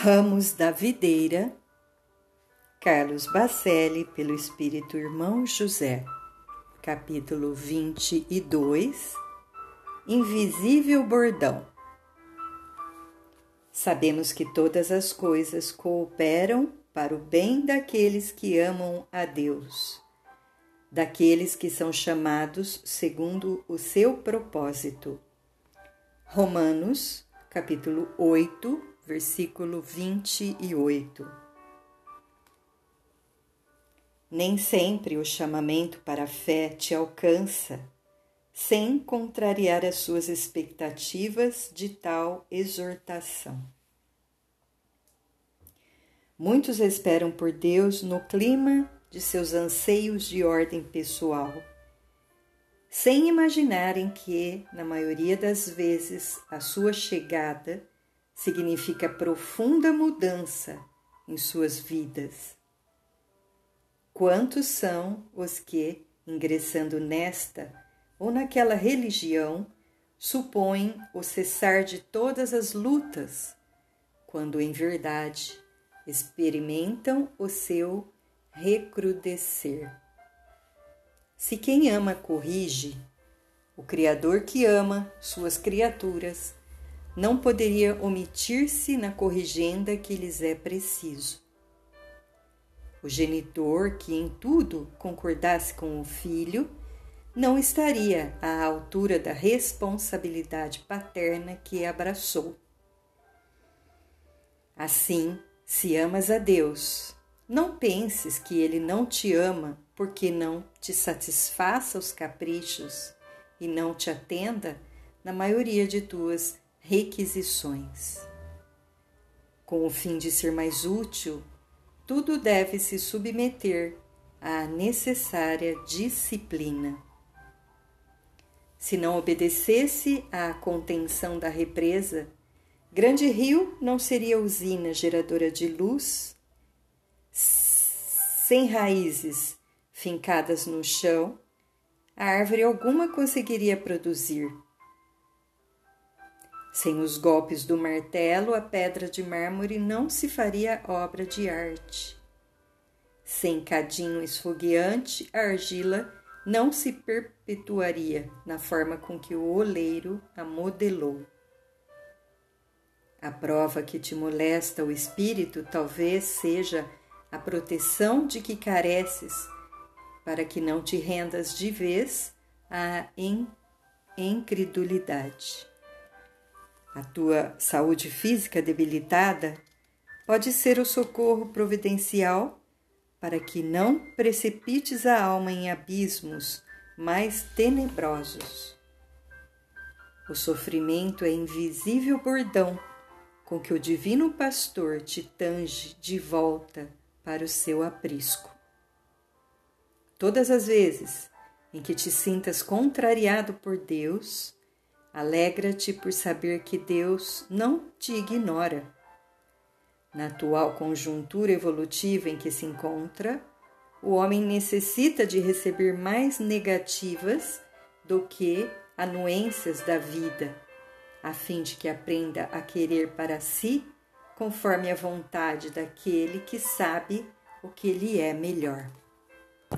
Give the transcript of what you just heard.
Ramos da Videira, Carlos Bacelli, pelo Espírito Irmão José, capítulo 22 Invisível Bordão. Sabemos que todas as coisas cooperam para o bem daqueles que amam a Deus, daqueles que são chamados segundo o seu propósito. Romanos, capítulo 8, versículo 28. Nem sempre o chamamento para a fé te alcança, sem contrariar as suas expectativas de tal exortação. Muitos esperam por Deus no clima de seus anseios de ordem pessoal, sem imaginarem que, na maioria das vezes, a sua chegada significa profunda mudança em suas vidas. Quantos são os que, ingressando nesta ou naquela religião, supõem o cessar de todas as lutas, quando em verdade experimentam o seu recrudescer. Se quem ama corrige, o Criador que ama suas criaturas não poderia omitir-se na corrigenda que lhes é preciso. O genitor que em tudo concordasse com o filho não estaria à altura da responsabilidade paterna que abraçou. Assim, se amas a Deus, não penses que Ele não te ama porque não te satisfaça os caprichos e não te atenda na maioria de tuas requisições. Com o fim de ser mais útil, tudo deve se submeter à necessária disciplina. Se não obedecesse à contenção da represa, Grande Rio não seria usina geradora de luz, sem raízes fincadas no chão, a árvore alguma conseguiria produzir sem os golpes do martelo, a pedra de mármore não se faria obra de arte. Sem cadinho esfogueante, a argila não se perpetuaria na forma com que o oleiro a modelou. A prova que te molesta o espírito talvez seja a proteção de que careces, para que não te rendas de vez à incredulidade. A tua saúde física debilitada pode ser o socorro providencial para que não precipites a alma em abismos mais tenebrosos. O sofrimento é invisível bordão com que o divino pastor te tange de volta para o seu aprisco. Todas as vezes em que te sintas contrariado por Deus, Alegra-te por saber que Deus não te ignora. Na atual conjuntura evolutiva em que se encontra, o homem necessita de receber mais negativas do que anuências da vida, a fim de que aprenda a querer para si conforme a vontade daquele que sabe o que lhe é melhor.